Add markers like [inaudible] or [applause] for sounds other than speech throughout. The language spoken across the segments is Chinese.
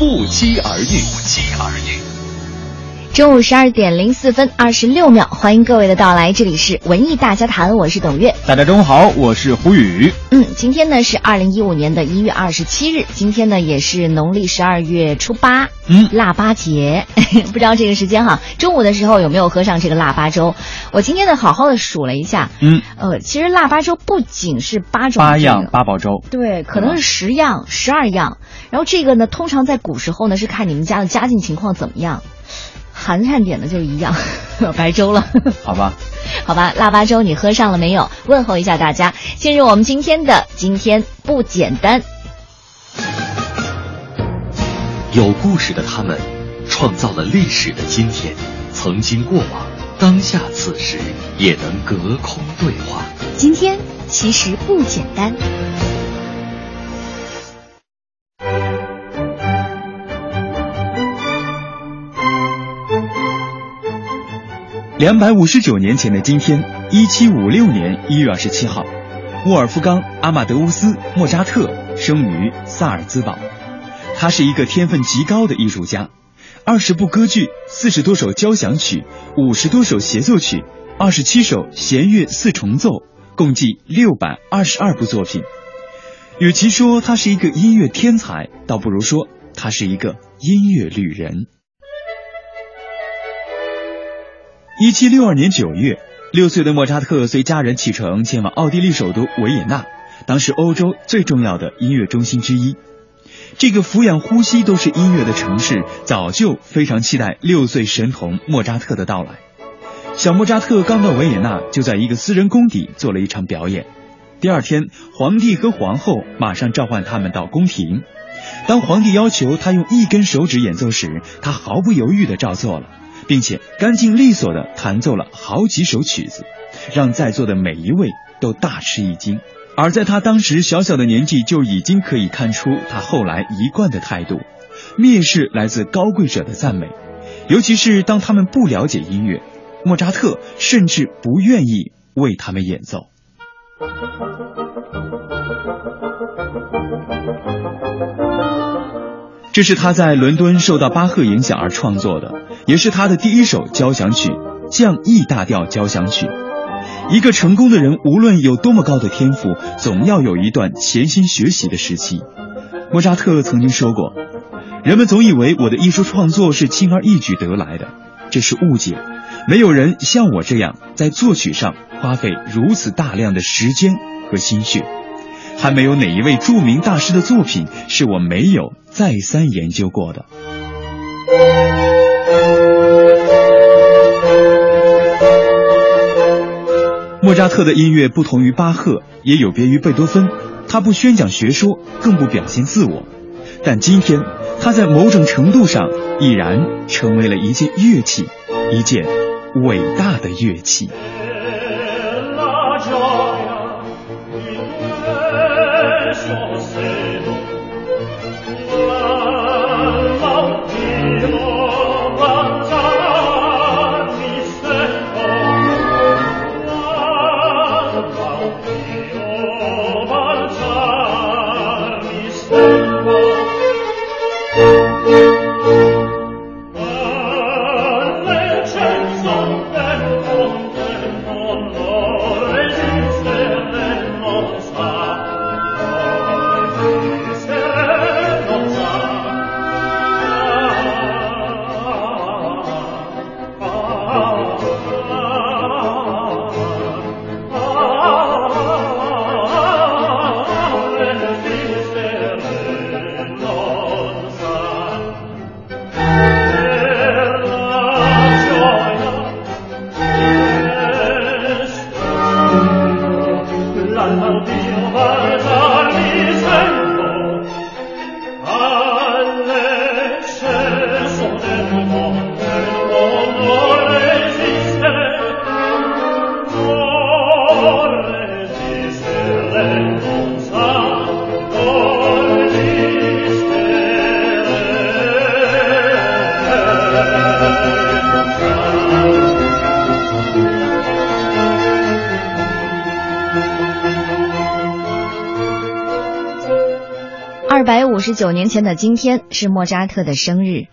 不期而遇。不期而遇。中午十二点零四分二十六秒，欢迎各位的到来，这里是文艺大家谈，我是董月。大家中午好，我是胡宇。嗯，今天呢是二零一五年的一月二十七日，今天呢也是农历十二月初八，嗯，腊八节。[laughs] 不知道这个时间哈，中午的时候有没有喝上这个腊八粥？我今天呢好好的数了一下，嗯，呃，其实腊八粥不仅是八种、八样八宝粥，对，可能是十样、十二样。然后这个呢，通常在古时候呢是看你们家的家境情况怎么样。寒碜点的就一样，[laughs] 白粥了。好吧，[laughs] 好吧，腊八粥你喝上了没有？问候一下大家。进入我们今天的今天不简单。有故事的他们，创造了历史的今天，曾经过往，当下此时也能隔空对话。今天其实不简单。两百五十九年前的今天，一七五六年一月二十七号，沃尔夫冈·阿马德乌斯·莫扎特生于萨尔兹堡。他是一个天分极高的艺术家，二十部歌剧、四十多首交响曲、五十多首协奏曲、二十七首弦乐四重奏，共计六百二十二部作品。与其说他是一个音乐天才，倒不如说他是一个音乐旅人。一七六二年九月，六岁的莫扎特随家人启程前往奥地利首都维也纳，当时欧洲最重要的音乐中心之一。这个俯仰呼吸都是音乐的城市，早就非常期待六岁神童莫扎特的到来。小莫扎特刚到维也纳，就在一个私人宫邸做了一场表演。第二天，皇帝和皇后马上召唤他们到宫廷。当皇帝要求他用一根手指演奏时，他毫不犹豫地照做了。并且干净利索地弹奏了好几首曲子，让在座的每一位都大吃一惊。而在他当时小小的年纪，就已经可以看出他后来一贯的态度，蔑视来自高贵者的赞美，尤其是当他们不了解音乐，莫扎特甚至不愿意为他们演奏。这是他在伦敦受到巴赫影响而创作的，也是他的第一首交响曲——降 E 大调交响曲。一个成功的人，无论有多么高的天赋，总要有一段潜心学习的时期。莫扎特曾经说过：“人们总以为我的艺术创作是轻而易举得来的，这是误解。没有人像我这样在作曲上花费如此大量的时间和心血。”还没有哪一位著名大师的作品是我没有再三研究过的。莫扎特的音乐不同于巴赫，也有别于贝多芬。他不宣讲学说，更不表现自我。但今天，他在某种程度上已然成为了一件乐器，一件伟大的乐器。so 百五十九年前的今天是莫扎特的生日。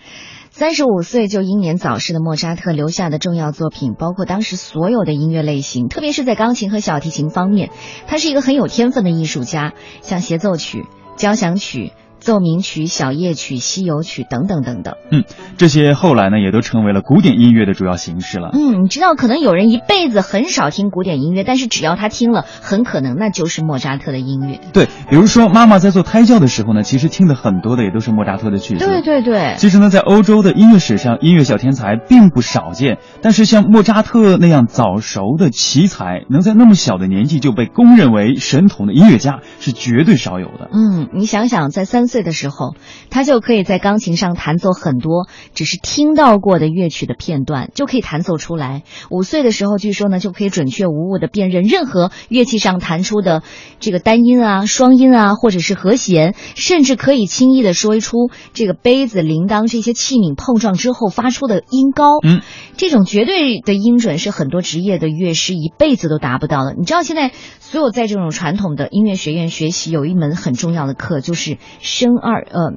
三十五岁就英年早逝的莫扎特留下的重要作品，包括当时所有的音乐类型，特别是在钢琴和小提琴方面，他是一个很有天分的艺术家，像协奏曲、交响曲。奏鸣曲、小夜曲、西游曲等等等等，嗯，这些后来呢也都成为了古典音乐的主要形式了。嗯，你知道，可能有人一辈子很少听古典音乐，但是只要他听了，很可能那就是莫扎特的音乐。对，比如说妈妈在做胎教的时候呢，其实听的很多的也都是莫扎特的曲子。对对对。其实呢，在欧洲的音乐史上，音乐小天才并不少见，但是像莫扎特那样早熟的奇才，能在那么小的年纪就被公认为神童的音乐家，是绝对少有的。嗯，你想想，在三。岁的时候，他就可以在钢琴上弹奏很多只是听到过的乐曲的片段，就可以弹奏出来。五岁的时候，据说呢，就可以准确无误的辨认任何乐器上弹出的这个单音啊、双音啊，或者是和弦，甚至可以轻易的说出这个杯子、铃铛这些器皿碰撞之后发出的音高。嗯，这种绝对的音准是很多职业的乐师一辈子都达不到的。你知道，现在所有在这种传统的音乐学院学习，有一门很重要的课，就是。声二呃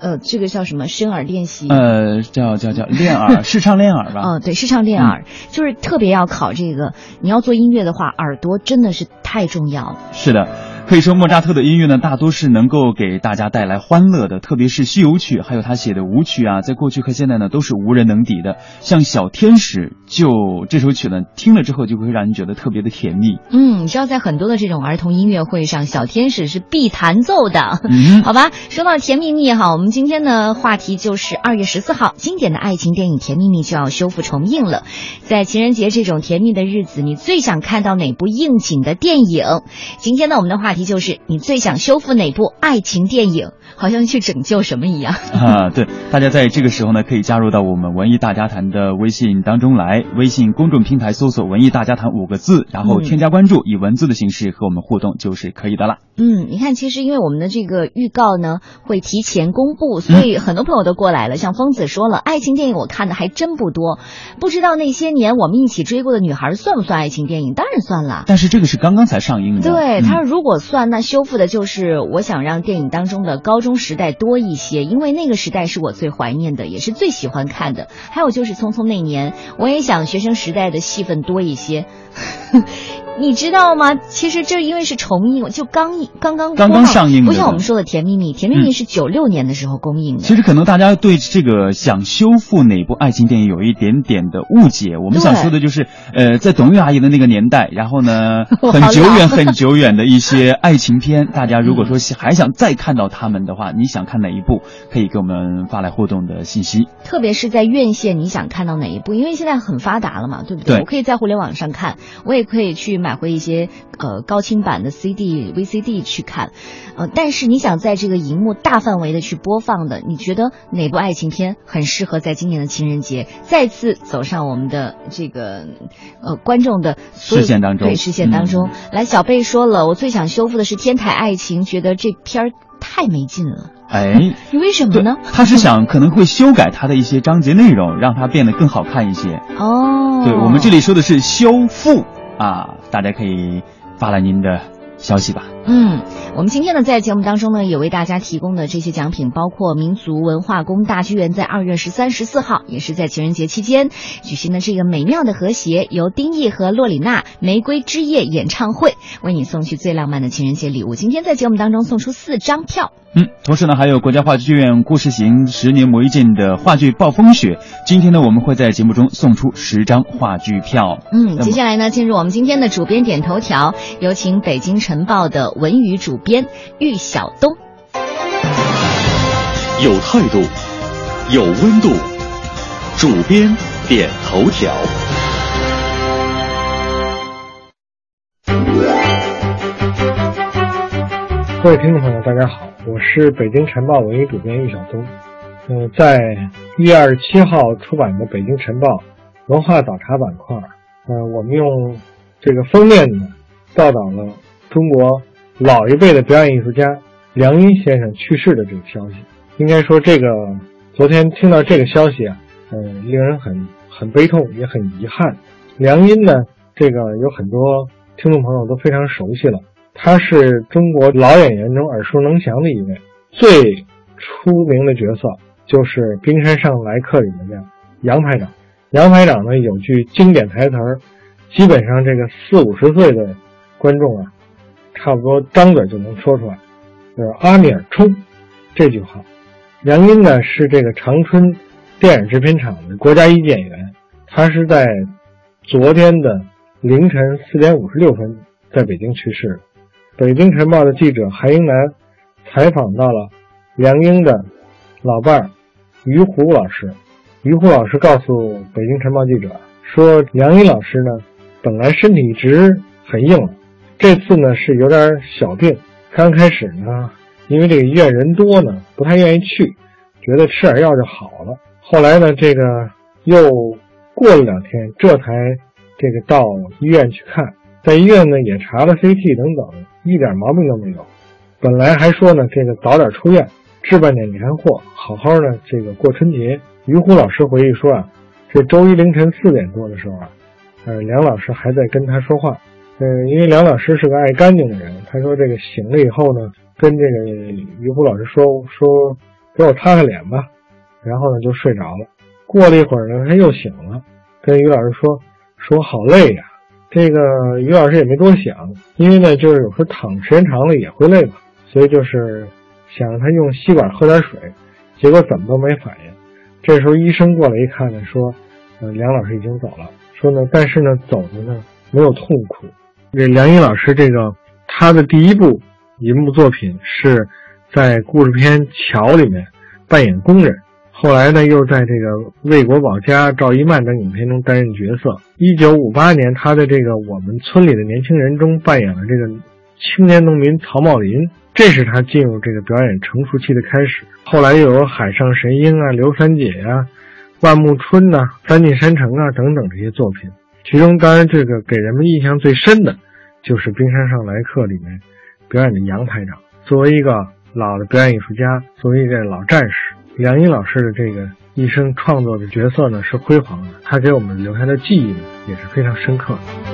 呃，这个叫什么？声耳练习？呃，叫叫叫练耳，[laughs] 试唱练耳吧。嗯，对，试唱练耳，就是特别要考这个。你要做音乐的话，耳朵真的是太重要了。是的。可以说，莫扎特的音乐呢，大多是能够给大家带来欢乐的，特别是西游曲，还有他写的舞曲啊，在过去和现在呢，都是无人能敌的。像《小天使》就这首曲呢，听了之后就会让人觉得特别的甜蜜。嗯，你知道，在很多的这种儿童音乐会上，《小天使》是必弹奏的。嗯，好吧，说到甜蜜蜜哈，我们今天的话题就是二月十四号，经典的爱情电影《甜蜜蜜》就要修复重映了。在情人节这种甜蜜的日子，你最想看到哪部应景的电影？今天呢，我们的话。题就是你最想修复哪部爱情电影？好像去拯救什么一样 [laughs] 啊！对，大家在这个时候呢，可以加入到我们文艺大家谈的微信当中来。微信公众平台搜索“文艺大家谈”五个字，然后添加关注，以文字的形式和我们互动就是可以的了。嗯，你看，其实因为我们的这个预告呢会提前公布，所以很多朋友都过来了。像疯子说了，爱情电影我看的还真不多，不知道那些年我们一起追过的女孩算不算爱情电影？当然算了。但是这个是刚刚才上映的。对，他说如果算，那修复的就是我想让电影当中的高中时代多一些，因为那个时代是我最怀念的，也是最喜欢看的。还有就是《匆匆那年》，我也想学生时代的戏份多一些。你知道吗？其实这因为是重映，就刚刚刚刚刚上映，不像我们说的《甜蜜蜜》，《甜蜜蜜》是九六年的时候公映的。其实可能大家对这个想修复哪部爱情电影有一点点的误解。我们想说的就是，呃，在董玉阿姨的那个年代，然后呢，[laughs] 很久远很久远的一些 [laughs] 爱情片，大家如果说还想再看到他们的话，你想看哪一部？可以给我们发来互动的信息。特别是在院线，你想看到哪一部？因为现在很发达了嘛，对不对？我可以在互联网上看，我也可以去。买回一些呃高清版的 CD、VCD 去看，呃，但是你想在这个荧幕大范围的去播放的，你觉得哪部爱情片很适合在今年的情人节再次走上我们的这个呃观众的视线当中？对，视线当中。来，小贝说了，我最想修复的是《天台爱情》，觉得这片儿太没劲了。哎，[laughs] 你为什么呢？他是想可能会修改他的一些章节内容，让它变得更好看一些。哦，对我们这里说的是修复。啊，大家可以发来您的消息吧。嗯，我们今天呢，在节目当中呢，也为大家提供的这些奖品，包括民族文化宫大剧院在二月十三、十四号，也是在情人节期间举行的这个美妙的和谐，由丁毅和洛里娜玫瑰之夜演唱会为你送去最浪漫的情人节礼物。今天在节目当中送出四张票。嗯，同时呢，还有国家话剧院故事行十年磨一剑的话剧《暴风雪》。今天呢，我们会在节目中送出十张话剧票。嗯，接下来呢，进入我们今天的主编点头条，有请北京晨报的文娱主编玉晓东。有态度，有温度，主编点头条。各位听众朋友，大家好。我是北京晨报文娱主编玉晓东。嗯，在一月二十七号出版的《北京晨报》文化早茶板块，呃，我们用这个封面呢，报道了中国老一辈的表演艺术家梁音先生去世的这个消息。应该说，这个昨天听到这个消息啊，嗯，令人很很悲痛，也很遗憾。梁音呢，这个有很多听众朋友都非常熟悉了。他是中国老演员中耳熟能详的一位，最出名的角色就是《冰山上来客》里面的杨排长。杨排长呢有句经典台词儿，基本上这个四五十岁的观众啊，差不多张嘴就能说出来，就是“阿米尔冲”这句话。梁英呢是这个长春电影制片厂的国家一级演员，他是在昨天的凌晨四点五十六分在北京去世的。北京晨报的记者韩英南采访到了梁英的老伴儿于虎老师。于虎老师告诉北京晨报记者说：“梁英老师呢，本来身体一直很硬朗，这次呢是有点小病。刚开始呢，因为这个医院人多呢，不太愿意去，觉得吃点药就好了。后来呢，这个又过了两天，这才这个到医院去看，在医院呢也查了 CT 等等。”一点毛病都没有，本来还说呢，这个早点出院，置办点年货，好好的这个过春节。于虎老师回忆说啊，这周一凌晨四点多的时候啊，呃，梁老师还在跟他说话，嗯，因为梁老师是个爱干净的人，他说这个醒了以后呢，跟这个于虎老师说说，给我擦擦脸吧，然后呢就睡着了。过了一会儿呢，他又醒了，跟于老师说说好累呀。这个于老师也没多想，因为呢，就是有时候躺时间长了也会累嘛，所以就是想让他用吸管喝点水，结果怎么都没反应。这时候医生过来一看呢，说，呃，梁老师已经走了，说呢，但是呢，走的呢没有痛苦。这梁英老师这个他的第一部银幕作品是在故事片《桥》里面扮演工人。后来呢，又在这个《为国保家》《赵一曼》等影片中担任角色。一九五八年，他在这个《我们村里的年轻人》中扮演了这个青年农民曹茂林，这是他进入这个表演成熟期的开始。后来又有《海上神鹰》啊、《刘三姐》呀、《万木春》呐、《三进山城》啊等等这些作品。其中，当然这个给人们印象最深的，就是《冰山上来客》里面表演的杨排长。作为一个老的表演艺术家，作为一个老战士。梁一老师的这个一生创作的角色呢是辉煌的，他给我们留下的记忆呢也是非常深刻的。